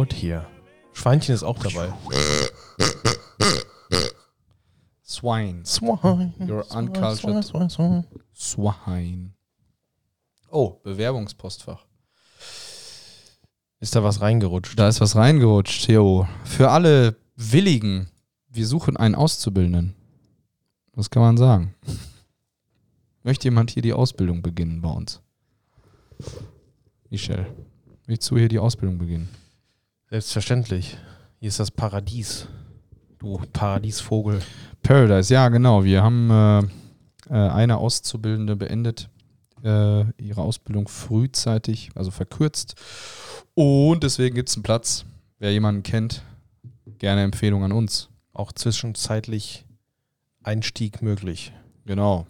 Laut hier. Schweinchen ist auch dabei. Swine. Swine. You're uncultured. Swine, swine. Swine. Oh, Bewerbungspostfach. Ist da was reingerutscht? Da ist was reingerutscht, Theo. Für alle Willigen, wir suchen einen Auszubildenden. Was kann man sagen? Möchte jemand hier die Ausbildung beginnen bei uns? Michel, willst du hier die Ausbildung beginnen? Selbstverständlich. Hier ist das Paradies. Du Paradiesvogel. Paradise, ja, genau. Wir haben äh, äh, eine Auszubildende beendet, äh, ihre Ausbildung frühzeitig, also verkürzt. Und deswegen gibt es einen Platz. Wer jemanden kennt, gerne Empfehlung an uns. Auch zwischenzeitlich Einstieg möglich. Genau.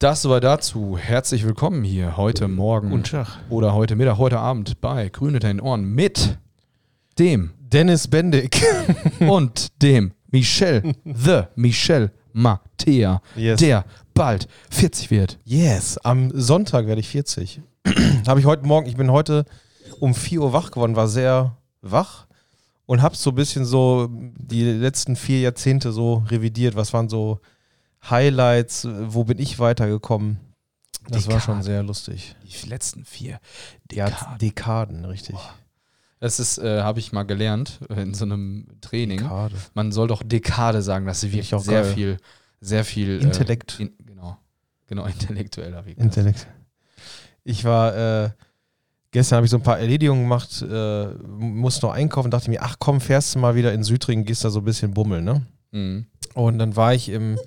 Das soweit dazu. Herzlich willkommen hier heute Morgen Guten Tag. oder heute Mittag, heute Abend bei Grüne den Ohren mit dem Dennis Bendig. und dem Michel, the Michel Mattea, Yes. der bald 40 wird. Yes, am Sonntag werde ich 40. habe ich heute Morgen, ich bin heute um 4 Uhr wach geworden, war sehr wach und habe so ein bisschen so die letzten vier Jahrzehnte so revidiert. Was waren so Highlights? Wo bin ich weitergekommen? Das war schon Dekaden. sehr lustig. Die letzten vier Ja, Dekaden. Dekaden, richtig. Das ist, äh, habe ich mal gelernt äh, in so einem Training. Dekade. Man soll doch Dekade sagen, das ist Finde wirklich sehr geil. viel, sehr viel Intellekt. Äh, in, genau, genau, intellektueller Weg. Intellekt. Ich war, äh, gestern habe ich so ein paar Erledigungen gemacht, äh, musste noch einkaufen, dachte mir, ach komm, fährst du mal wieder in Südringen, gehst da so ein bisschen bummeln, ne? Mhm. Und dann war ich im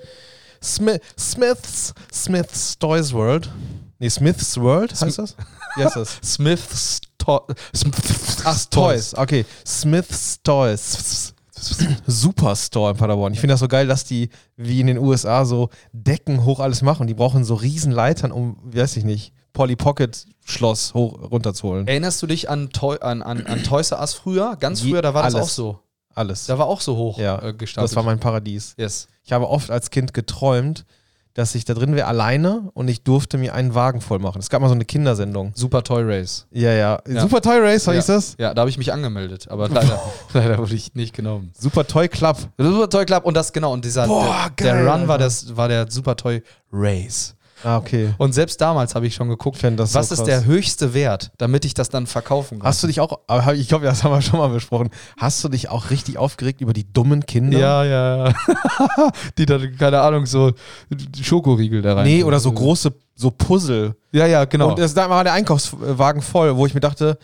Smi Smiths, Smiths Toys World. Nee, Smiths World heißt das? Wie heißt das? Smith's to Smith's Ach, Toys. Okay. Smiths Toys. Superstore in Paderborn. Ich finde das so geil, dass die wie in den USA so Decken hoch alles machen. Die brauchen so riesen Leitern, um, weiß ich nicht, Polly Pocket Schloss hoch runterzuholen. Erinnerst du dich an, Toy, an, an, an Toys R Us früher? Ganz früher, da war das alles. auch so. Alles. Da war auch so hoch Ja, äh, gestapelt. Das war mein Paradies. yes. Ich habe oft als Kind geträumt, dass ich da drin wäre alleine und ich durfte mir einen Wagen voll machen. Es gab mal so eine Kindersendung. Super Toy Race. Ja, ja. Ja. Super Toy Race, ja. hieß das? Ja, da habe ich mich angemeldet, aber leider, leider wurde ich nicht genommen. Super Toy Club. Super Toy Club und das genau und dieser Boah, der, geil, der Run war das war der Super Toy Race. Ah, okay. Und selbst damals habe ich schon geguckt, was so ist krass. der höchste Wert, damit ich das dann verkaufen kann. Hast du dich auch, ich glaube, das haben wir schon mal besprochen, hast du dich auch richtig aufgeregt über die dummen Kinder? Ja, ja, ja. Die dann, keine Ahnung, so Schokoriegel da rein. Nee, oder so große, so Puzzle. Ja, ja, genau. Und das, da war der Einkaufswagen voll, wo ich mir dachte,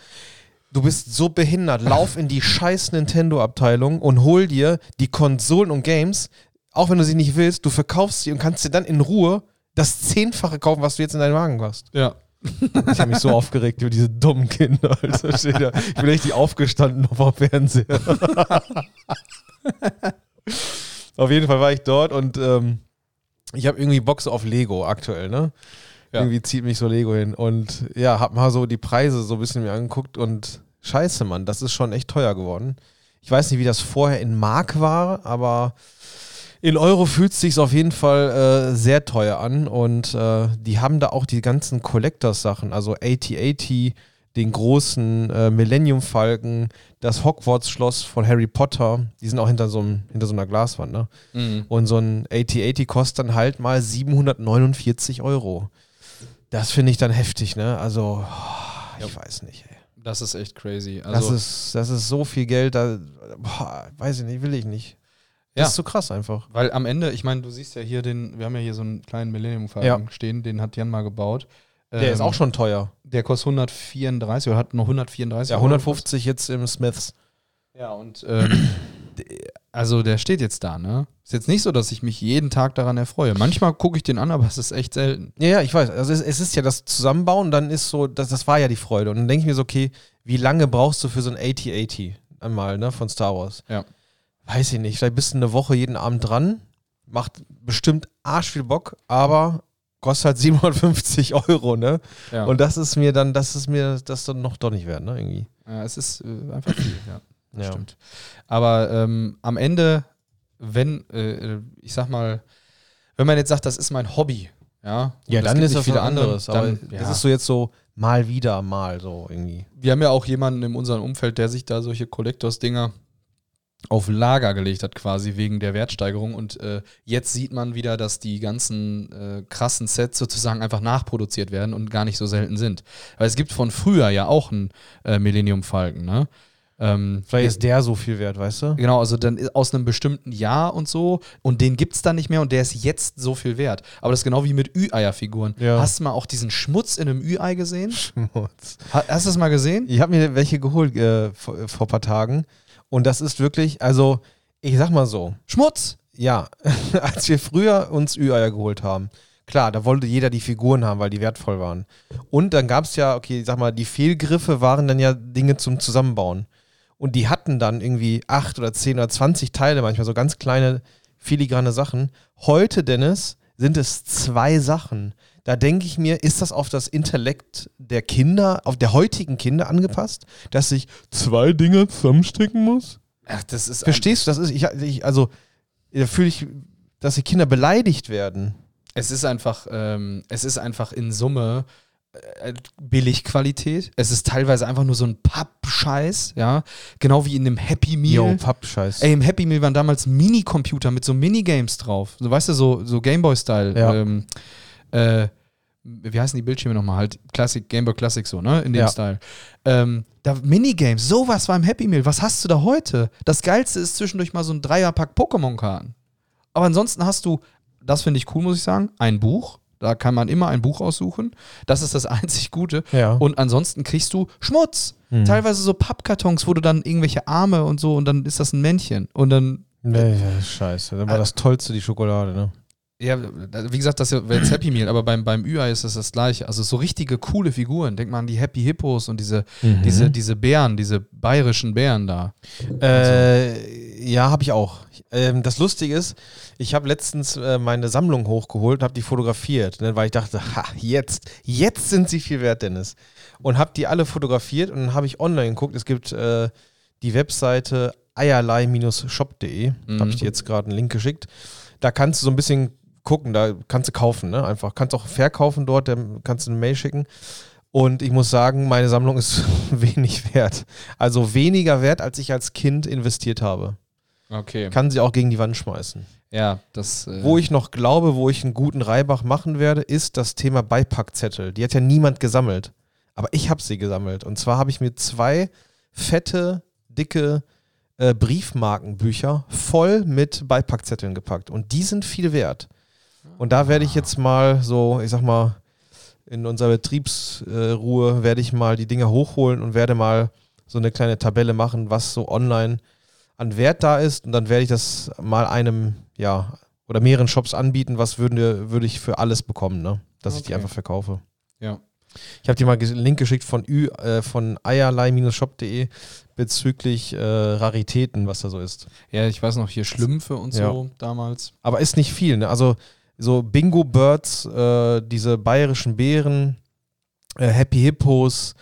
du bist so behindert, lauf in die scheiß Nintendo-Abteilung und hol dir die Konsolen und Games, auch wenn du sie nicht willst, du verkaufst sie und kannst dir dann in Ruhe das Zehnfache kaufen, was du jetzt in deinen Wagen hast. ja. Ich habe mich so aufgeregt über diese dummen Kinder. Da. Ich bin richtig aufgestanden auf dem Fernseher. auf jeden Fall war ich dort und ähm, ich habe irgendwie so auf Lego aktuell, ne? Ja. Irgendwie zieht mich so Lego hin. Und ja, hab mal so die Preise so ein bisschen mir angeguckt und scheiße, Mann, das ist schon echt teuer geworden. Ich weiß nicht, wie das vorher in Mark war, aber in Euro fühlt es sich auf jeden Fall äh, sehr teuer an und äh, die haben da auch die ganzen Collectors-Sachen, also AT-AT, den großen äh, Millennium-Falken, das Hogwarts-Schloss von Harry Potter, die sind auch hinter so, einem, hinter so einer Glaswand, ne? Mhm. Und so ein AT-AT kostet dann halt mal 749 Euro. Das finde ich dann heftig, ne? Also, oh, ich weiß nicht, ey. Das ist echt crazy. Das, Also, ist, das ist so viel Geld, da, boah, weiß ich nicht, will ich nicht. Das Ja. ist so krass einfach. weil am Ende, ich meine, du siehst ja hier den, wir haben ja hier so einen kleinen Millennium-Falken Ja. stehen, den hat Jan mal gebaut. Der ist Ähm, auch schon teuer. Der kostet 134 oder hat noch 134 Ja, Euro 150 jetzt im Smiths. Ja, und ähm, also der steht jetzt da, ne? Ist jetzt nicht so, dass ich mich jeden Tag daran erfreue. Manchmal gucke ich den an, aber es ist echt selten. Ja, ja, ich weiß. Also es, es ist ja das Zusammenbauen, dann ist so, das, das war ja die Freude. Und dann denke ich mir so, okay, wie lange brauchst du für so ein AT-AT einmal, ne, von Star Wars? Ja. Weiß ich nicht. Vielleicht bist du eine Woche jeden Abend dran. Macht bestimmt arsch viel Bock, aber kostet halt 750 Euro, ne? Ja. Und das ist mir dann, das ist mir das dann noch doch nicht wert, ne? Irgendwie. ja, es ist äh, einfach viel, ja. Das Ja. Stimmt. Aber ähm, am Ende, wenn, äh, ich sag mal, wenn man jetzt sagt, das ist mein Hobby, ja, Ja, es dann ist das andere, anderes. Aber dann, das ja. ist so jetzt so mal wieder, mal so irgendwie. Wir haben ja auch jemanden in unserem Umfeld, der sich da solche Collectors-Dinger auf Lager gelegt hat, quasi wegen der Wertsteigerung. Und äh, jetzt sieht man wieder, dass die ganzen äh, krassen Sets sozusagen einfach nachproduziert werden und gar nicht so selten sind. Weil es gibt von früher ja auch einen äh, Millennium Falcon, ne? Ähm, Vielleicht ist der so viel wert, weißt du? Genau, also dann aus einem bestimmten Jahr und so und den gibt es dann nicht mehr und der ist jetzt so viel wert. Aber das ist genau wie mit Ü-Eier-Figuren. Ja. Hast du mal auch diesen Schmutz in einem Ü-Ei gesehen? Schmutz. Ha- Hast du das mal gesehen? Ich habe mir welche geholt äh, vor, vor ein paar Tagen. Und das ist wirklich, also, ich sag mal so, Schmutz! ja, als wir früher uns Ü-Eier geholt haben, klar, da wollte jeder die Figuren haben, weil die wertvoll waren. Und dann gab es ja, okay, ich sag mal, die Fehlgriffe waren dann ja Dinge zum Zusammenbauen. Und die hatten dann irgendwie acht oder zehn oder zwanzig Teile, manchmal so ganz kleine, filigrane Sachen. Heute, Dennis, sind es zwei Sachen. Da denke ich mir, ist das auf das Intellekt der Kinder, auf der heutigen Kinder angepasst, dass ich zwei Dinge zusammenstecken muss? Ach, das ist Verstehst du? Das ist, ich, ich also, da fühle ich, dass die Kinder beleidigt werden. Es ist einfach, ähm, es ist einfach in Summe äh, Billigqualität. Es ist teilweise einfach nur so ein Pappscheiß, ja. Genau wie in dem Happy Meal. Pappscheiß. Ey, im Happy Meal waren damals Minicomputer mit so Minigames drauf. So, weißt du, so, so Gameboy-Style. Ja. Ähm, äh, wie heißen die Bildschirme nochmal? Halt Classic, Gameboy Classic so, ne? In dem Ja. Style. Ähm, da Minigames, sowas war im Happy Meal. Was hast du da heute? Das Geilste ist zwischendurch mal so ein Dreierpack Pokémon-Karten. Aber ansonsten hast du, das finde ich cool, muss ich sagen, ein Buch. Da kann man immer ein Buch aussuchen. Das ist das einzig Gute. Ja. Und ansonsten kriegst du Schmutz. Hm. Teilweise so Pappkartons, wo du dann irgendwelche Arme und so und dann ist das ein Männchen. Und dann, Nee, ja, scheiße. Dann war das Tollste die Schokolade, ne? Ja, wie gesagt, das wäre jetzt Happy Meal, aber beim, beim Ü-Ei ist das das gleiche. Also so richtige coole Figuren. Denk mal an die Happy Hippos und diese, Mhm. diese, diese Bären, diese bayerischen Bären da. Äh, ja, habe ich auch. Ähm, das Lustige ist, ich habe letztens äh, meine Sammlung hochgeholt und habe die fotografiert, ne, weil ich dachte, ha, jetzt, jetzt sind sie viel wert, Dennis. Und habe die alle fotografiert und dann habe ich online geguckt. Es gibt äh, die Webseite eierlei-shop.de. Da Mhm. habe ich dir jetzt gerade einen Link geschickt. Da kannst du so ein bisschen gucken, da kannst du kaufen, ne? Einfach. Kannst auch verkaufen dort, dann kannst du eine Mail schicken. Und ich muss sagen, meine Sammlung ist wenig wert. Also weniger wert, als ich als Kind investiert habe. Okay. Kann sie auch gegen die Wand schmeißen. Ja, das. Äh, Wo ich noch glaube, wo ich einen guten Reibach machen werde, ist das Thema Beipackzettel. Die hat ja niemand gesammelt. Aber ich habe sie gesammelt. Und zwar habe ich mir zwei fette, dicke äh, Briefmarkenbücher voll mit Beipackzetteln gepackt. Und die sind viel wert. Und da werde ich jetzt mal so, ich sag mal, in unserer Betriebsruhe werde ich mal die Dinger hochholen und werde mal so eine kleine Tabelle machen, was so online an Wert da ist. Und dann werde ich das mal einem, ja, oder mehreren Shops anbieten, was würde, würde ich für alles bekommen, ne? Dass ich die Okay. einfach verkaufe. Ja. Ich habe dir mal einen Link geschickt von, Ü, äh, von eierlei-shop.de bezüglich äh, Raritäten, was da so ist. ja, ich weiß noch, hier Schlümpfe und so damals. Aber ist nicht viel, ne? Also so Bingo Birds, äh, diese bayerischen Bären, äh, Happy Hippos,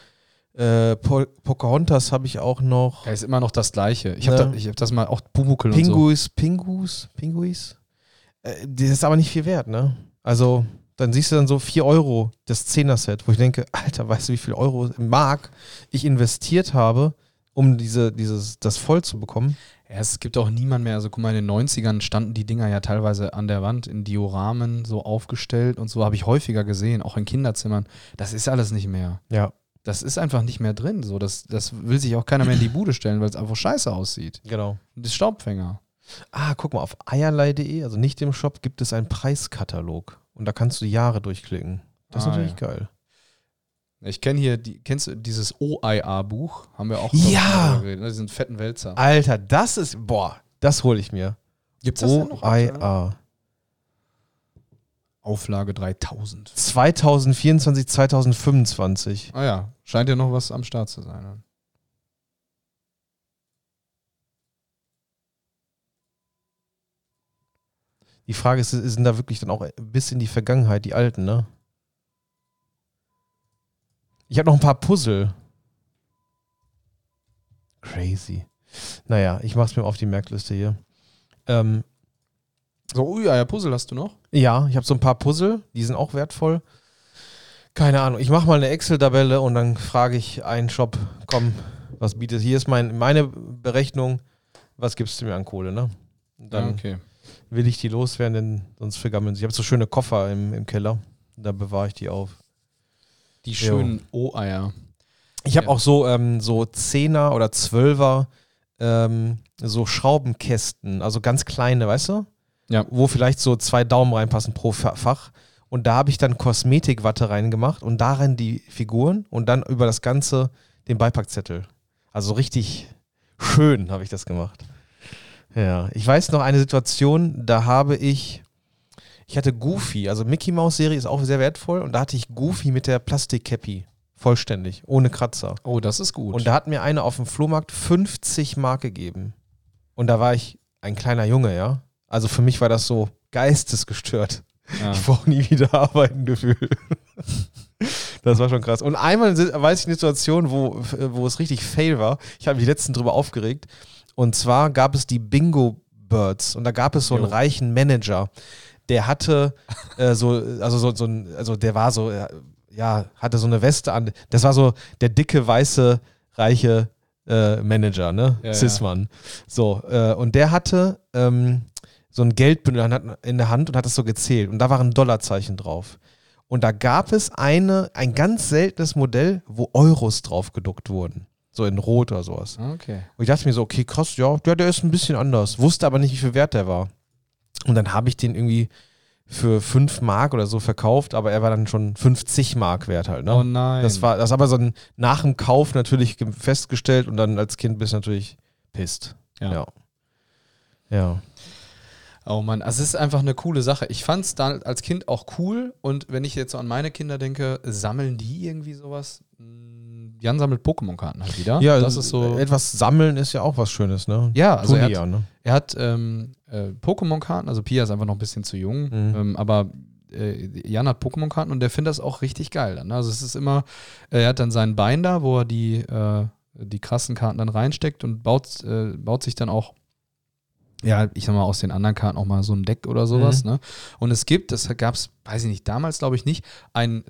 äh, po Pocahontas habe ich auch noch. Ja, ist immer noch das Gleiche. Ich habe Ja. da, ich hab das mal auch Pumuckel und so. Pinguis, Pinguis. Äh, das ist aber nicht viel wert, ne? Also, dann siehst du dann so 4 Euro das 10er-Set, wo ich denke, Alter, weißt du, wie viel Euro im Mark ich investiert habe, um diese, dieses, das voll zu bekommen? Ja, es gibt auch niemand mehr. Also guck mal, in den 90ern standen die Dinger ja teilweise an der Wand in Dioramen so aufgestellt und so habe ich häufiger gesehen, auch in Kinderzimmern. Das ist alles nicht mehr. Ja. Das ist einfach nicht mehr drin. So, das, das will sich auch keiner mehr in die Bude stellen, weil es einfach scheiße aussieht. Genau. Das ist Staubfänger. Ah, guck mal, auf eierlei.de, also nicht im Shop, gibt es einen Preiskatalog. Und da kannst du Jahre durchklicken. Das ist Ah, natürlich ja. geil. Ich kenne hier, die, kennst du dieses OIA-Buch? Haben wir auch Ja. geredet, ne? diesen fetten Wälzer. Alter, das ist, boah, das hole ich mir. Gibt's das denn noch? OIA. Auflage 3000. 2024, 2025. Ah ja, scheint ja noch was am Start zu sein. ne? Die Frage ist, sind da wirklich dann auch bis in die Vergangenheit die alten, ne? Ich habe noch ein paar Puzzle. Crazy. Naja, ich mach's mir auf die Merkliste hier. Ähm, So, ui, ja, Puzzle hast du noch? ja, ich habe so ein paar Puzzle, die sind auch wertvoll. Keine Ahnung. Ich mache mal eine Excel-Tabelle und dann frage ich einen Shop, komm, was bietet. Hier ist mein, meine Berechnung, was gibst du mir an Kohle, ne? Und dann Ja, okay. will ich die loswerden, denn sonst vergammeln sie. Ich habe so schöne Koffer im, im Keller. Da bewahre ich die auf. Die schönen O-Eier. Ich habe Ja. auch so, ähm, so Zehner oder Zwölfer ähm, so Schraubenkästen, also ganz kleine, weißt du? Ja. Wo vielleicht so zwei Daumen reinpassen pro Fa- Fach. Und da habe ich dann Kosmetikwatte reingemacht und darin die Figuren und dann über das Ganze den Beipackzettel. Also richtig schön habe ich das gemacht. Ja, ich weiß noch eine Situation, da habe ich, ich hatte Goofy, also Mickey Mouse Serie ist auch sehr wertvoll und da hatte ich Goofy mit der Plastikcappy. Vollständig, ohne Kratzer. Oh, das ist gut. Und da hat mir einer auf dem Flohmarkt 50 Mark gegeben. Und da war ich ein kleiner Junge, ja. Also für mich war das so geistesgestört. ja. Ich brauche nie wieder arbeiten Gefühl. Das war schon krass. Und einmal weiß ich eine Situation, wo, wo es richtig fail war. Ich habe mich letztens drüber aufgeregt. Und zwar gab es die Bingo Birds. Und da gab es so einen Jo. reichen Manager. Der hatte äh, so, also so, so ein, also der war so, äh, ja, hatte so eine Weste an. Das war so der dicke, weiße, reiche äh, Manager, ne? Ja, ja. Cis-Mann. So, äh, und der hatte ähm, so ein Geldbündel in der Hand- und hat das so gezählt. Und da waren Dollarzeichen drauf. Und da gab es eine, ein ganz seltenes Modell, wo Euros drauf gedruckt wurden. So in Rot oder sowas. Okay. Und ich dachte mir so, okay, krass, ja, der, der ist ein bisschen anders. Wusste aber nicht, wie viel wert der war. Und dann habe ich den irgendwie für 5 Mark oder so verkauft, aber er war dann schon 50 Mark wert halt. Ne? Oh nein. Das war das aber so ein nach dem Kauf natürlich ge- festgestellt und dann als Kind bist du natürlich pisst. Ja. Ja. Ja. Oh Mann, also es ist einfach eine coole Sache. Ich fand es dann als Kind auch cool und wenn ich jetzt so an meine Kinder denke, sammeln die irgendwie sowas? Hm, Jan sammelt Pokémon-Karten halt wieder. Ja, das ist so. Etwas sammeln ist ja auch was Schönes, ne? Ja, also Tun er hat, ne? er hat ähm, äh, Pokémon-Karten, also Pia ist einfach noch ein bisschen zu jung, Mhm. ähm, aber äh, Jan hat Pokémon-Karten und der findet das auch richtig geil dann. ne? Also es ist immer, äh, er hat dann seinen Binder, wo er die, äh, die krassen Karten dann reinsteckt und baut, äh, baut sich dann auch ja, ich sag mal, aus den anderen Karten auch mal so ein Deck oder sowas. Mhm. Ne? Und es gibt, das gab es, weiß ich nicht, damals glaube ich nicht, ein,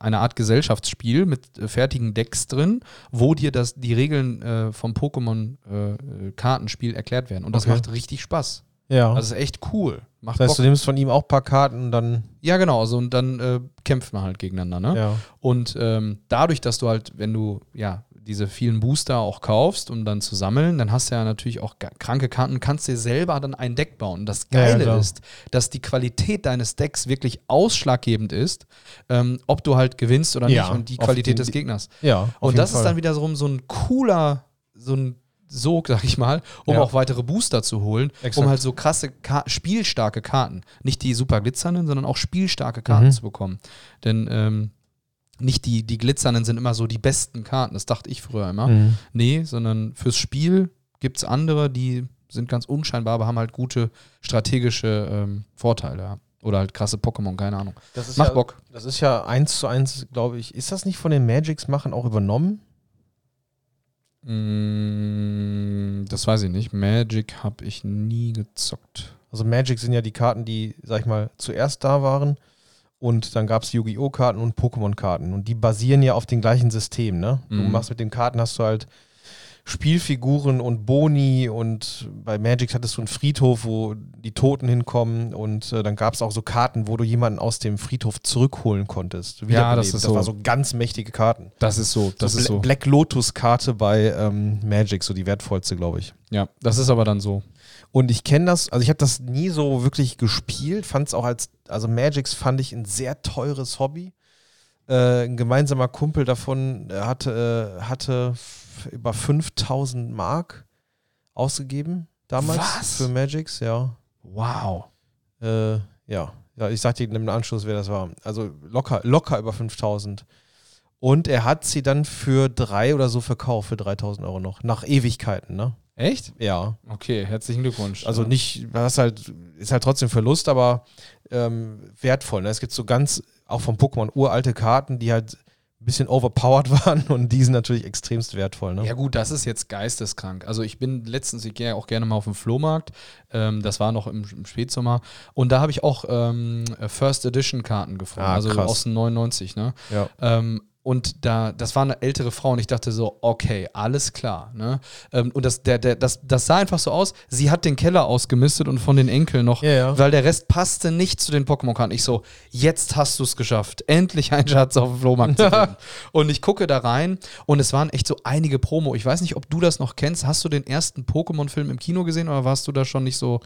eine Art Gesellschaftsspiel mit äh, fertigen Decks drin, wo dir das, die Regeln äh, vom Pokémon-Kartenspiel erklärt werden. Und das Okay. macht richtig Spaß. Ja. Also es ist echt cool. Macht das heißt, Bock. du nimmst von ihm auch ein paar Karten und dann. Ja, genau. Also, und dann äh, kämpft man halt gegeneinander. Ne? Ja. Und ähm, dadurch, dass du halt, wenn du ja diese vielen Booster auch kaufst, um dann zu sammeln, dann hast du ja natürlich auch kranke Karten und kannst dir selber dann ein Deck bauen. Und das Ja, ja, Geile klar. ist, dass die Qualität deines Decks wirklich ausschlaggebend ist, ähm, ob du halt gewinnst oder Ja, nicht und die Qualität des Gegners. Ja. Und das ist Fall. dann wiederum so ein cooler, so ein Sog, sag ich mal, um Ja. auch weitere Booster zu holen, Exakt. um halt so krasse, Ka spielstarke Karten, nicht die super glitzernden, sondern auch spielstarke Karten Mhm. zu bekommen. Denn ähm, nicht die, die glitzernden sind immer so die besten Karten, das dachte ich früher immer. Mhm. Nee, sondern fürs Spiel gibt es andere, die sind ganz unscheinbar, aber haben halt gute strategische ähm, Vorteile. Ja. Oder halt krasse Pokémon, keine Ahnung. Das ist Macht ja, Bock. Das ist ja eins zu eins, glaube ich. Ist das nicht von den Magics machen auch übernommen? Mm, das weiß ich nicht. Magic habe ich nie gezockt. Also Magic sind ja die Karten, die, sag ich mal, zuerst da waren. Und dann gab es Yu-Gi-Oh! Karten und Pokémon-Karten. Und die basieren ja auf dem gleichen System, ne? Du Mhm. machst mit den Karten, hast du halt Spielfiguren und Boni und bei Magic hattest du einen Friedhof, wo die Toten hinkommen und äh, dann gab es auch so Karten, wo du jemanden aus dem Friedhof zurückholen konntest. Ja, das ist das so. war so ganz mächtige Karten. Das ist so, das so ist Bla so. Black Lotus-Karte bei ähm, Magic, so die wertvollste, glaube ich. Ja, das ist aber dann so. Und ich kenne das, also ich habe das nie so wirklich gespielt, fand es auch als, also Magics fand ich ein sehr teures Hobby. Äh, ein gemeinsamer Kumpel davon äh, hatte, äh, hatte über 5000 Mark ausgegeben damals Was? für Magics, ja. Wow. Äh, ja. ja, ich sagte Ihnen im Anschluss, wer das war. Also locker, locker über 5000. Und er hat sie dann für drei oder so verkauft, für 3000 Euro noch. Nach Ewigkeiten, ne? Echt? Ja. Okay, herzlichen Glückwunsch. Also nicht, das halt, ist halt trotzdem Verlust, aber ähm, wertvoll. Ne? Es gibt so ganz, auch vom Pokémon, uralte Karten, die halt bisschen overpowered waren und die sind natürlich extremst wertvoll. Ne? Ja gut, das ist jetzt geisteskrank. Also ich bin letztens, ich gehe auch gerne mal auf den Flohmarkt, ähm, das war noch im, im Spätsommer und da habe ich auch ähm, First Edition Karten gefunden, Ah, also krass. aus den 99, ne? Ja. Ähm, und da, das war eine ältere Frau und ich dachte so, okay, alles klar. Ne? Ähm, und das, der, der, das, das sah einfach so aus, sie hat den Keller ausgemistet und von den Enkeln noch, Ja, ja. weil der Rest passte nicht zu den Pokémon-Karten. Ich so, jetzt hast du es geschafft. Endlich ein Schatz auf dem Flohmarkt zu finden. und ich gucke da rein und es waren echt so einige Promo. Ich weiß nicht, ob du das noch kennst. Hast du den ersten Pokémon-Film im Kino gesehen oder warst du da schon nicht so,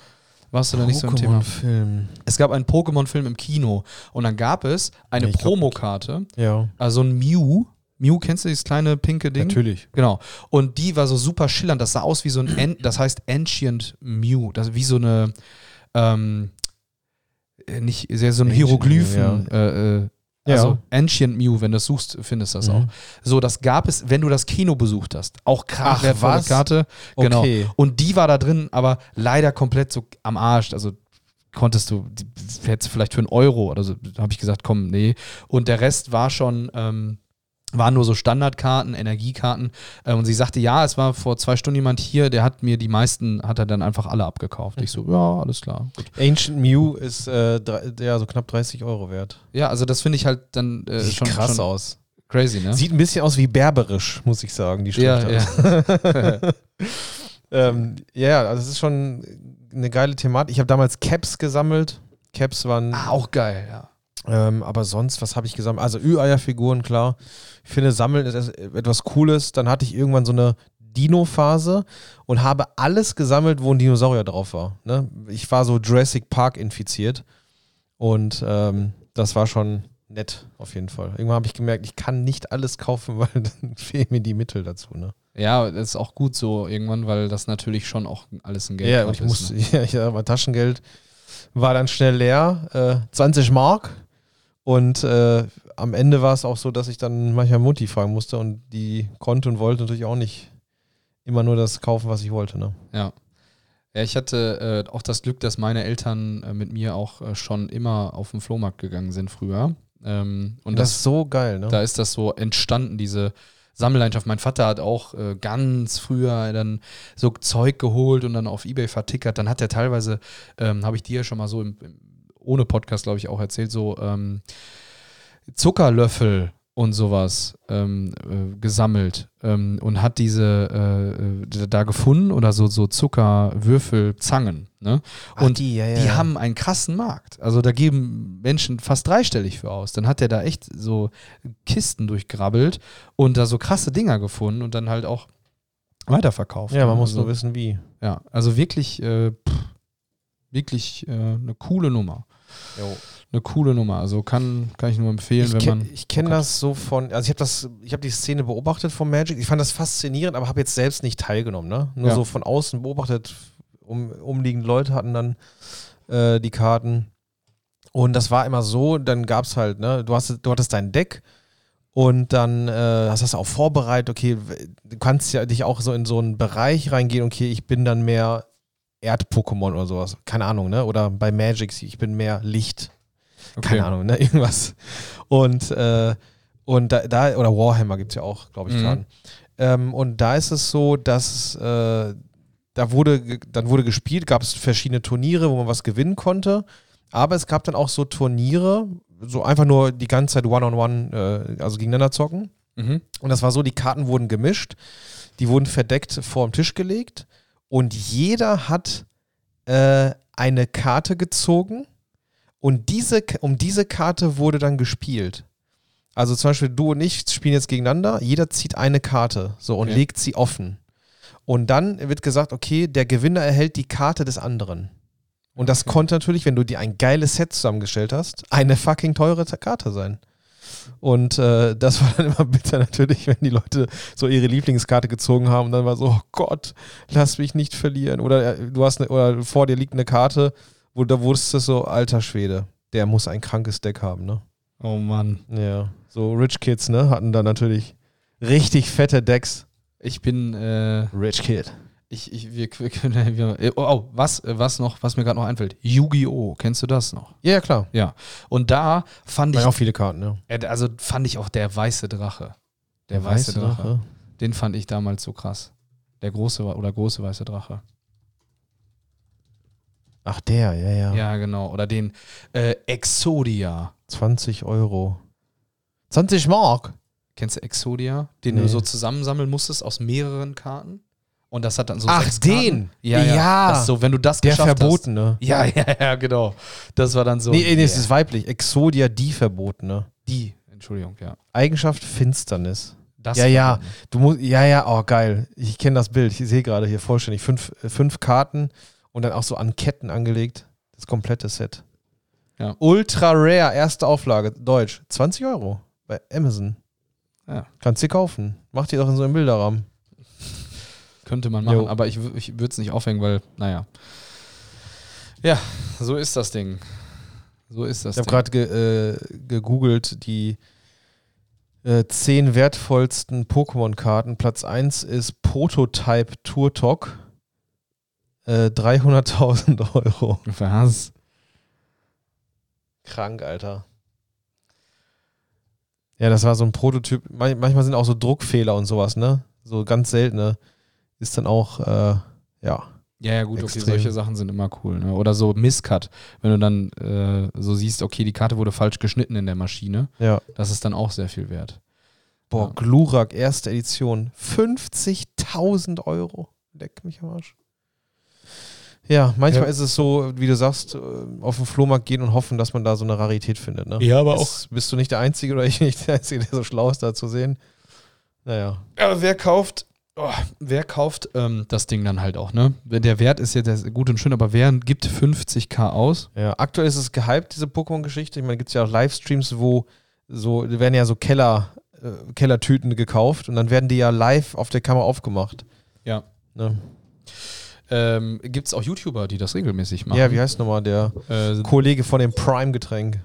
warst du da nicht so im Thema? Pokémon-Film. Es gab einen Pokémon-Film im Kino und dann gab es eine ich glaub, Promokarte, Ja. also ein Mew. Mew, kennst du dieses kleine pinke Ding? Natürlich. Genau. Und die war so super schillernd. Das sah aus wie so ein, An das heißt Ancient Mew. Das wie so eine, ähm, äh, nicht, sehr so ein Hieroglyphen. Mew, äh, äh, Ja. also Ancient Mew, wenn du das suchst, findest du das Mhm. auch. So, das gab es, wenn du das Kino besucht hast. Auch krass wertvolle? Karte. Genau. Okay. Und die war da drin, aber leider komplett so am Arsch. Also konntest du, hättest vielleicht für einen Euro oder so, habe ich gesagt, komm, nee. Und der Rest war schon, ähm, waren nur so Standardkarten, Energiekarten. Äh, und sie sagte, ja, es war vor zwei Stunden jemand hier, der hat mir die meisten, hat er dann einfach alle abgekauft. Ich so, ja, alles klar. Gut. Ancient Mew ist äh, ja, so knapp 30 Euro wert. Ja, also das finde ich halt dann äh, Sieht schon, krass schon aus. crazy, ne? Sieht ein bisschen aus wie berberisch, muss ich sagen, die Schrift. ja, ja. ähm, ja, also es ist schon eine geile Thematik. Ich habe damals Caps gesammelt. Caps waren, ah, auch geil, ja. Ähm, aber sonst, was habe ich gesammelt? Also Ü-Eier-Figuren, klar. Ich finde, Sammeln ist etwas Cooles. Dann hatte ich irgendwann so eine Dino-Phase und habe alles gesammelt, wo ein Dinosaurier drauf war. Ne? Ich war so Jurassic Park infiziert und ähm, das war schon nett, auf jeden Fall. Irgendwann habe ich gemerkt, ich kann nicht alles kaufen, weil dann fehlen mir die Mittel dazu. Ne? Ja, das ist auch gut so irgendwann, weil das natürlich schon auch alles ein Geld Ja, ich ist, musste, ne? ja, ich, mein Taschengeld war dann schnell leer, äh, 20 Mark. Und äh, am Ende war es auch so, dass ich dann manchmal Mutti fragen musste und die konnte und wollte natürlich auch nicht immer nur das kaufen, was ich wollte. Ne? Ja. Ja, ich hatte äh, auch das Glück, dass meine Eltern äh, mit mir auch äh, schon immer auf den Flohmarkt gegangen sind früher. Ähm, und das das, ist so geil, ne? da ist das so entstanden, diese Sammelleidenschaft. Mein Vater hat auch äh, ganz früher dann so Zeug geholt und dann auf Ebay vertickert. Dann hat er teilweise, ähm, habe ich dir ja schon mal so im, im, ohne Podcast, glaube ich, auch erzählt, so ähm, Zuckerlöffel und sowas ähm, äh, gesammelt ähm, und hat diese äh, äh, da gefunden oder so, so Zuckerwürfelzangen. Ne? Ach, und die, ja, ja, die haben einen krassen Markt. Also da geben Menschen fast dreistellig für aus. Dann hat er da echt so Kisten durchgrabbelt und da so krasse Dinger gefunden und dann halt auch weiterverkauft. Ja, man muss also, nur wissen, wie. Ja, also wirklich, äh, pff, wirklich äh, eine coole Nummer. Eine coole Nummer. Also kann, kann ich nur empfehlen, Ich, wenn kenn- man. ich kenne das so von, also ich habe das, ich habe die Szene beobachtet von Magic. Ich fand das faszinierend, aber habe jetzt selbst nicht teilgenommen, ne? Nur Ja. so von außen beobachtet. Um, umliegende Leute hatten dann äh, die Karten. Und das war immer so, dann gab es halt, ne, du, hast, du hattest dein Deck und dann äh, hast du das auch vorbereitet, okay, du kannst ja dich auch so in so einen Bereich reingehen, okay, ich bin dann mehr Erd-Pokémon oder sowas. Keine Ahnung, ne? Oder bei Magic, ich bin mehr Licht. Keine Ahnung, ne? Irgendwas. Und, äh, und da, da, oder Warhammer gibt es ja auch, glaube ich, Mhm. gerade. Ähm, und da ist es so, dass äh, da wurde, dann wurde gespielt, gab es verschiedene Turniere, wo man was gewinnen konnte. Aber es gab dann auch so Turniere, so einfach nur die ganze Zeit One-on-One, äh, also gegeneinander zocken. Mhm. Und das war so, die Karten wurden gemischt, die wurden verdeckt vor dem Tisch gelegt und jeder hat äh, eine Karte gezogen und diese, um diese Karte wurde dann gespielt. Also zum Beispiel du und ich spielen jetzt gegeneinander, jeder zieht eine Karte so und Okay. legt sie offen. Und dann wird gesagt, okay, der Gewinner erhält die Karte des anderen. Und das Okay. konnte natürlich, wenn du dir ein geiles Set zusammengestellt hast, eine fucking teure Karte sein. Und äh, das war dann immer bitter natürlich, wenn die Leute so ihre Lieblingskarte gezogen haben und dann war so, oh Gott, lass mich nicht verlieren. Oder äh, du hast eine, oder vor dir liegt eine Karte, wo da wusstest so, alter Schwede, der muss ein krankes Deck haben, ne? Oh Mann. Ja. So Rich Kids, ne? Hatten da natürlich richtig fette Decks. Ich bin, äh, Rich Kid. Ich, ich, wir, wir, wir, oh, oh, was, was noch, was mir gerade noch einfällt. Yu-Gi-Oh! Kennst du das noch? Ja, ja, klar. Ja. Und da fand Waren ich, auch viele Karten, ja. äh, also fand ich auch der weiße Drache. Der, weiße, Drache. Den fand ich damals so krass. Der große oder große weiße Drache. Ach, der, ja, ja. Ja, genau. Oder den äh, Exodia. 20 Euro. 20 Mark. Kennst du Exodia? Den Nee. du so zusammensammeln musstest aus mehreren Karten. Und das hat dann so Ach, sechs den? Karten. Ja, ja. Ja. Das so, wenn du das Der geschafft Verbotene. hast. Ja, ja, ja, genau. Das war dann so. Nee, nee, es yeah. ist weiblich. Exodia, die Verbotene. die. Entschuldigung, ja. Eigenschaft Finsternis. Das Ja, ja. Du musst, ja, ja, oh, geil. Ich kenne das Bild. Ich sehe gerade hier vollständig. Fünf, äh, fünf Karten und dann auch so an Ketten angelegt. Das komplette Set. Ja. Ultra Rare, erste Auflage, Deutsch. 20 Euro bei Amazon. Ja. Kannst du kaufen. Mach die doch in so einem Bilderrahmen. Könnte man machen, Jo. aber ich, ich würde es nicht aufhängen, weil, naja. Ja, so ist das Ding. So ist das Ich habe gerade ge, äh, gegoogelt, die äh, zehn wertvollsten Pokémon-Karten. Platz 1 ist Prototype Turtok. Äh, 300.000 Euro. Was? Krank, Alter. Ja, das war so ein Prototyp. Man- Manchmal sind auch so Druckfehler und sowas, ne? So ganz seltene. Ist dann auch, äh, ja. Ja, ja, gut, okay, Extrem. solche Sachen sind immer cool. Ne? Oder so Misscut, wenn du dann äh, so siehst, okay, die Karte wurde falsch geschnitten in der Maschine, Ja. das ist dann auch sehr viel wert. Boah, Ja. Glurak, erste Edition. 50.000 Euro. Leck mich am Arsch. Ja, manchmal Ja. ist es so, wie du sagst, äh, auf den Flohmarkt gehen und hoffen, dass man da so eine Rarität findet. Ne? Ja, aber Ist, bist du nicht der Einzige oder ich nicht der Einzige, der so schlau ist, da zu sehen? Naja. Aber wer kauft, oh, wer kauft ähm, das Ding dann halt auch, ne? Der Wert ist ja gut und schön, aber wer gibt 50k aus? Ja, aktuell ist es gehypt, diese Pokémon-Geschichte. Ich meine, gibt es ja auch Livestreams, wo so, da werden ja so Keller, äh, Kellertüten gekauft und dann werden die ja live auf der Kamera aufgemacht. Ja. Ne? Ähm, Gibt es auch YouTuber, die das regelmäßig machen? Ja, wie heißt nochmal der Äh, Kollege von dem Prime-Getränk?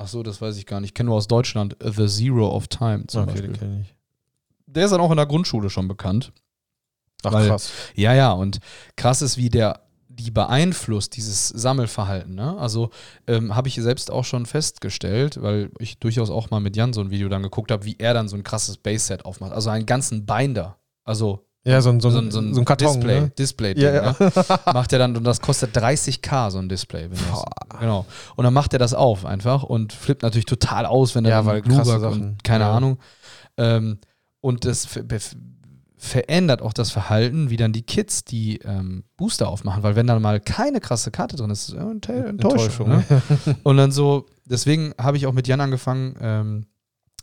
ach so, das weiß ich gar nicht. Ich kenne nur aus Deutschland The Zero of Time zum Okay, Beispiel. den kenne ich. Der ist dann auch in der Grundschule schon bekannt. Ach, Weil- krass. Ja, ja, und krass ist, wie der die beeinflusst, dieses Sammelverhalten. Ne? Also ähm, habe ich selbst auch schon festgestellt, weil ich durchaus auch mal mit Jan so ein Video dann geguckt habe, wie er dann so ein krasses Base-Set aufmacht. Also einen ganzen Binder. Also Ja, so ein, so ein, so ein, so ein Karton. Display, Ne? Display Ja, ja. Ne? macht er dann und das kostet 30k so ein Display. Genau. Und dann macht er das auf einfach und flippt natürlich total aus, wenn er Ja, weil Sachen. und keine Ja. Ahnung. Ähm, und das ver verändert auch das Verhalten, wie dann die Kids die ähm, Booster aufmachen, weil wenn dann mal keine krasse Karte drin ist, ist eine Ente- Enttäuschung. Ne? Und dann so, deswegen habe ich auch mit Jan angefangen, ähm,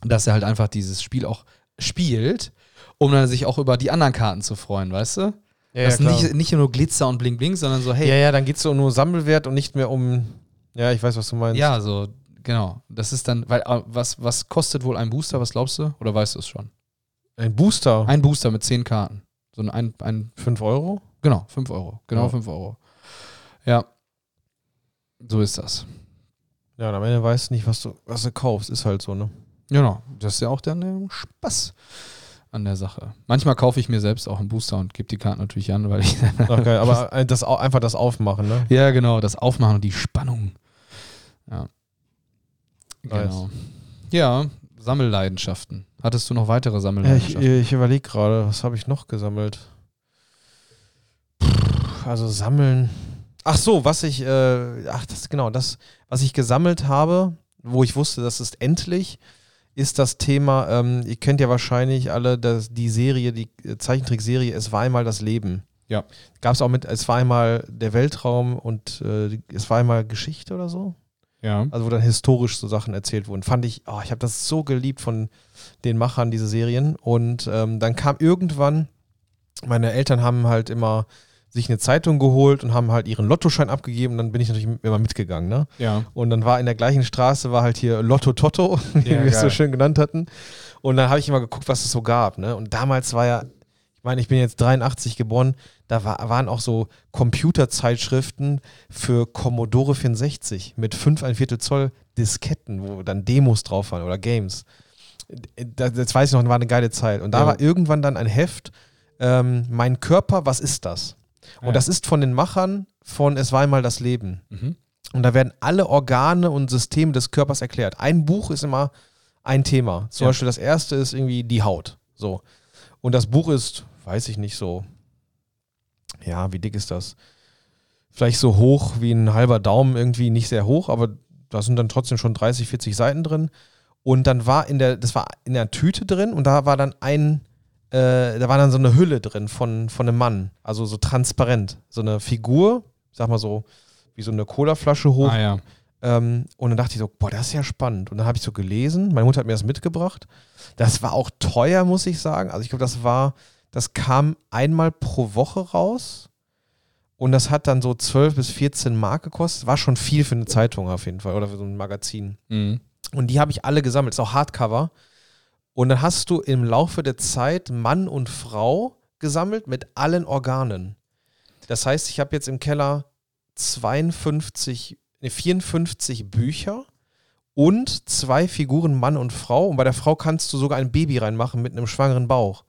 dass er halt einfach dieses Spiel auch spielt, um dann sich auch über die anderen Karten zu freuen, weißt du? Ja, ja, das klar. nicht, nicht nur Glitzer und Bling Bling, sondern so, hey, ja, ja, dann geht es so nur Sammelwert und nicht mehr um. Ja, ich weiß, was du meinst. ja, so, genau. Das ist dann, weil, äh, was, was kostet wohl ein Booster, was glaubst du? Oder weißt du es schon? Ein Booster. Ein Booster mit zehn Karten. So ein, ein, ein 5 Euro? genau, 5 Euro. Genau, Ja. 5 Euro. Ja. So ist das. Ja, und am Ende weißt du nicht, was du, was du kaufst. Ist halt so, ne? Genau. Das ist ja auch dann der Spaß an der Sache. Manchmal kaufe ich mir selbst auch einen Booster und gebe die Karten natürlich an, weil ich. Geil. Aber das, einfach das Aufmachen, ne? ja, genau, das Aufmachen und die Spannung. Ja. Nice. Genau. Ja, Sammelleidenschaften. Hattest du noch weitere Ja, ich Sammelleidenschaften? ich überlege gerade, was habe ich noch gesammelt? Also sammeln. Ach so, was ich, äh, ach, das genau, das, was ich gesammelt habe, wo ich wusste, das ist endlich, ist das Thema, ähm, ihr kennt ja wahrscheinlich alle das, die Serie, die äh, Zeichentrickserie Es war einmal das Leben. Ja. Gab es auch mit, es war einmal der Weltraum und äh, es war einmal Geschichte oder so? Ja. Also wo dann historisch so Sachen erzählt wurden. Fand ich, oh, ich habe das so geliebt von den Machern, diese Serien. Und ähm, dann kam irgendwann, meine Eltern haben halt immer sich eine Zeitung geholt und haben halt ihren Lottoschein abgegeben. Und dann bin ich natürlich immer mitgegangen. Ne? Ja. Und dann war in der gleichen Straße, war halt hier Lotto Toto, wie Ja, wir es so schön genannt hatten. Und dann habe ich immer geguckt, was es so gab. Ne? Und damals war ja, meine, ich bin jetzt 83 geboren, da war, waren auch so Computerzeitschriften für Commodore 64 mit 5 ein Viertel Zoll Disketten, wo dann Demos drauf waren oder Games. Das, das weiß ich noch, war eine geile Zeit. Und da Ja. war irgendwann dann ein Heft, ähm, Mein Körper, was ist das? Und Ja. das ist von den Machern von Es war einmal das Leben. Mhm. Und da werden alle Organe und Systeme des Körpers erklärt. Ein Buch ist immer ein Thema. Zum Ja. Beispiel das erste ist irgendwie die Haut. So. Und das Buch ist, weiß ich nicht, so, ja, wie dick ist das? Vielleicht so hoch wie ein halber Daumen, irgendwie nicht sehr hoch, aber da sind dann trotzdem schon 30, 40 Seiten drin. Und dann war in der, das war in der Tüte drin und da war dann ein, äh, da war dann so eine Hülle drin von, von einem Mann. Also so transparent. So eine Figur, ich sag mal so, wie so eine Colaflasche hoch. Ah ja. Ähm, und dann dachte ich so, boah, das ist ja spannend. Und dann habe ich so gelesen, meine Mutter hat mir das mitgebracht. Das war auch teuer, muss ich sagen. Also ich glaube, das war, das kam einmal pro Woche raus. Und das hat dann so 12 bis 14 Mark gekostet. War schon viel für eine Zeitung auf jeden Fall oder für so ein Magazin. Mhm. Und die habe ich alle gesammelt. Ist auch Hardcover. Und dann hast du im Laufe der Zeit Mann und Frau gesammelt mit allen Organen. Das heißt, ich habe jetzt im Keller 52, nee, 54 Bücher und zwei Figuren Mann und Frau. Und bei der Frau kannst du sogar ein Baby reinmachen mit einem schwangeren Bauch.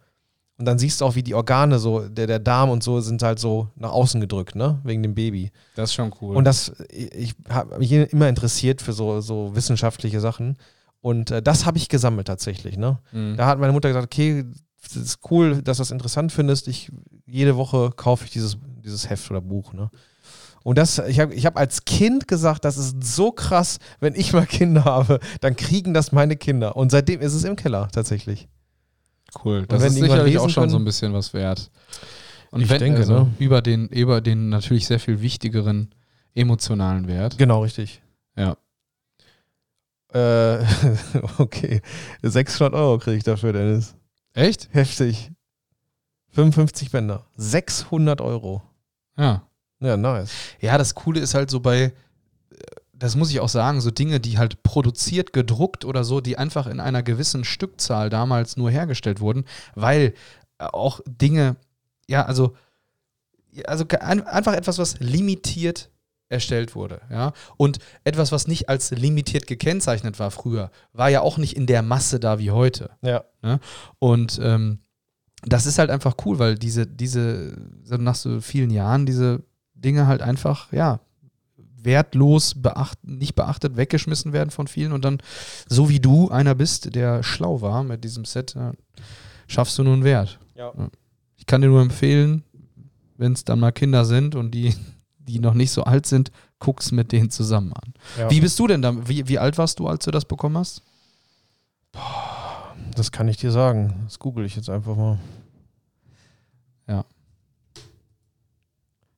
Und dann siehst du auch, wie die Organe so, der, der Darm und so sind halt so nach außen gedrückt, ne? Wegen dem Baby. Das ist schon cool. Und das, ich habe mich immer interessiert für so, so wissenschaftliche Sachen. Und äh, das habe ich gesammelt tatsächlich. Ne? Mhm. Da hat meine Mutter gesagt, okay, das ist cool, dass du das interessant findest. Ich, jede Woche kaufe ich dieses, dieses Heft oder Buch. Ne? Und das, ich habe ich hab als Kind gesagt, das ist so krass, wenn ich mal Kinder habe, dann kriegen das meine Kinder. Und seitdem ist es im Keller tatsächlich. Cool. Das ist sicherlich auch schon können- so ein bisschen was wert. Und Ich wenn, denke, also ne? über den, über den natürlich sehr viel wichtigeren emotionalen Wert. Genau, richtig. Ja. Äh, okay. 600 Euro kriege ich dafür, Dennis. Echt? Heftig. 55 Bänder. 600 Euro. Ja. Ja, nice. Ja, das Coole ist halt so bei, das muss ich auch sagen, so Dinge, die halt produziert, gedruckt oder so, die einfach in einer gewissen Stückzahl damals nur hergestellt wurden, weil äh, auch Dinge, ja, also, also einfach etwas, was limitiert erstellt wurde, ja. Und etwas, was nicht als limitiert gekennzeichnet war früher, war ja auch nicht in der Masse da wie heute. Ja. Und ähm, das ist halt einfach cool, weil diese, diese, nach so vielen Jahren diese Dinge halt einfach, ja, wertlos beacht, nicht beachtet, weggeschmissen werden von vielen und dann, so wie du einer bist, der schlau war mit diesem Set, ja, schaffst du nun Wert. Ja. Ich kann dir nur empfehlen, wenn es dann mal Kinder sind und die, die noch nicht so alt sind, guck's mit denen zusammen an. ja. Wie bist du denn da? Wie, wie alt warst du, als du das bekommen hast? Das kann ich dir sagen. Das google ich jetzt einfach mal. Ja.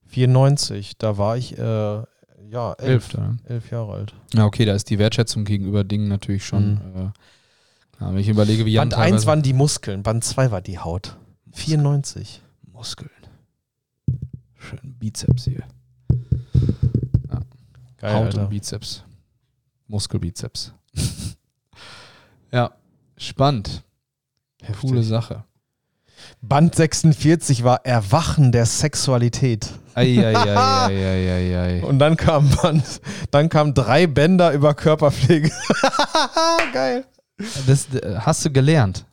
94, da war ich, äh, ja, elf, ja. elf Jahre alt. Ja, okay, da ist die Wertschätzung gegenüber Dingen natürlich schon. Äh, klar, wenn ich überlege, wie Band 1 teilweise- waren die Muskeln, Band 2 war die Haut. 94. Muskeln. Schön Bizeps hier. Geil, Haut Alter. und Bizeps. Muskelbizeps. ja, spannend. Heftig. Coole Sache. Band 46 war Erwachen der Sexualität. Eieieiei. Und dann kam Band, dann kamen drei Bänder über Körperpflege. Geil. Das äh, hast du gelernt.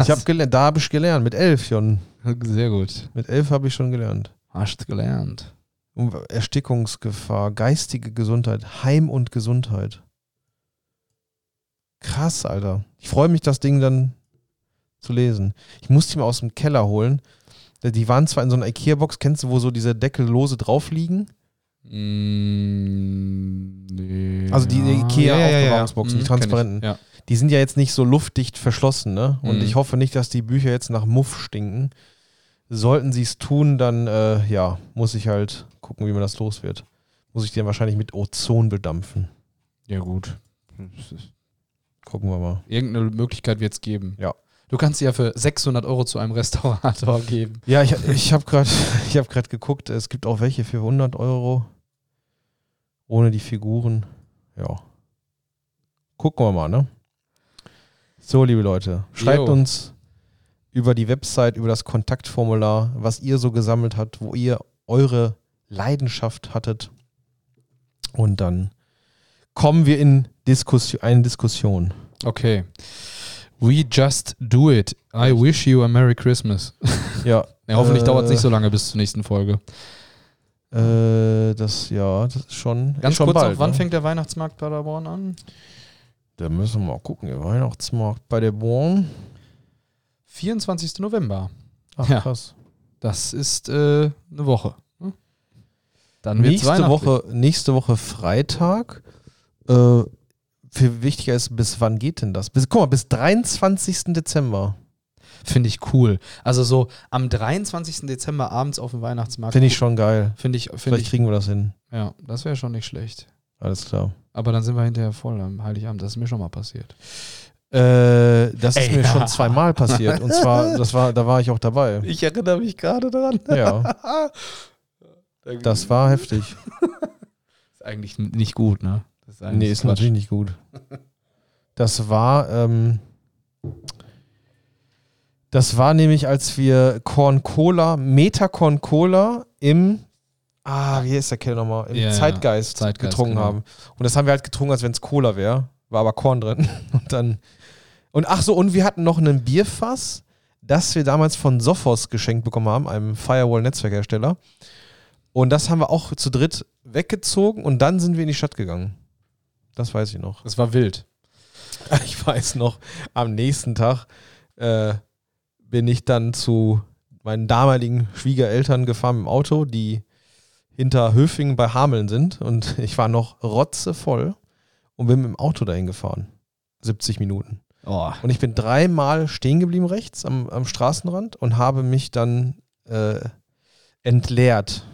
Ich habe gelernt, da habe ich gelernt, mit elf schon. Sehr gut. Mit elf habe ich schon gelernt. Hast gelernt. Um Erstickungsgefahr, geistige Gesundheit, Heim und Gesundheit. Krass, Alter. Ich freue mich, das Ding dann zu lesen. Ich muss die mal aus dem Keller holen. Die waren zwar in so einer Ikea-Box, kennst du, wo so diese Deckel lose drauf liegen? Mm, nee. Also die Ikea-Aufbewahrungsboxen, die Hm, kenn ich. transparenten. Ja. Die sind ja jetzt nicht so luftdicht verschlossen, ne? Und Mhm. ich hoffe nicht, dass die Bücher jetzt nach Muff stinken. Sollten sie es tun, dann äh, ja, muss ich halt gucken, wie man das los wird. Muss ich die dann wahrscheinlich mit Ozon bedampfen. ja, gut. Gucken wir mal. Irgendeine Möglichkeit wird es geben. Ja. Du kannst sie ja für 600 Euro zu einem Restaurator geben. Ja, ich, ich habe gerade hab geguckt, es gibt auch welche für 100 Euro. Ohne die Figuren. Ja. Gucken wir mal, ne? So, liebe Leute, schreibt Jo. uns über die Website, über das Kontaktformular, was ihr so gesammelt habt, wo ihr eure Leidenschaft hattet. Und dann kommen wir in Diskussion, eine Diskussion. Okay. We just do it. I wish you a Merry Christmas. Ja. Ja, hoffentlich Äh, dauert es nicht so lange bis zur nächsten Folge. Äh, das, ja, das ist schon, Ganz ist schon kurz bald. noch, wann ne? fängt der Weihnachtsmarkt Paderborn an? Da müssen wir mal gucken. Der Weihnachtsmarkt bei der Born. 24. November. Ach, Ja. krass. Das ist äh, eine Woche. hm? Dann Nächste. Woche, nächste Woche Freitag. Äh, viel wichtiger ist, bis wann geht denn das? Bis, guck mal, bis 23. Dezember. Finde ich cool. Also so am 23. Dezember abends auf dem Weihnachtsmarkt. Finde ich schon geil. Finde ich, finde Vielleicht ich, kriegen wir das hin. ja, das wäre schon nicht schlecht. Alles klar. Aber dann sind wir hinterher voll am Heiligabend. Das ist mir schon mal passiert. Äh, das ist Ey, mir ja. schon zweimal passiert. Und zwar, das war, da war ich auch dabei. Ich erinnere mich gerade dran. Ja, das war heftig. ist eigentlich nicht gut, ne? Das ist Nee, ist natürlich nicht gut. Das war, ähm, das war nämlich, als wir Corn Cola, Metacorn Cola im, ah, wie ist der Kerl nochmal? Im Ja, ja. Zeitgeist, Zeitgeist, getrunken genau. haben. Und das haben wir halt getrunken, als wenn es Cola wäre. War aber Korn drin. Und dann, und ach so, und wir hatten noch ein Bierfass, das wir damals von Sophos geschenkt bekommen haben, einem Firewall-Netzwerkhersteller. Und das haben wir auch zu dritt weggezogen und dann sind wir in die Stadt gegangen. Das weiß ich noch. Das war wild. Ich weiß noch, am nächsten Tag äh, bin ich dann zu meinen damaligen Schwiegereltern gefahren im Auto, die hinter Höfingen bei Hameln sind. Und ich war noch rotzevoll und bin mit dem Auto dahin gefahren. 70 Minuten. Oh. Und ich bin dreimal stehen geblieben rechts am, am Straßenrand und habe mich dann äh, entleert.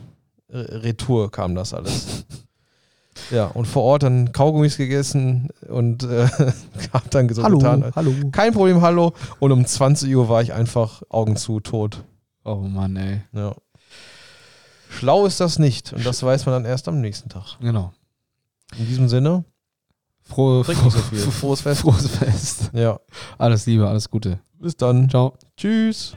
Re- Retour kam das alles. ja, und vor Ort dann Kaugummis gegessen und äh, hab dann so getan. hallo. Kein Problem, hallo. Und um 20 Uhr war ich einfach Augen zu, tot. Oh Mann, ey. Ja. Schlau ist das nicht. Und das weiß man dann erst am nächsten Tag. Genau. In diesem Sinne, Frohe, so viel. frohes Fest. Frohes Fest. Ja. Alles Liebe, alles Gute. Bis dann. Ciao. Tschüss.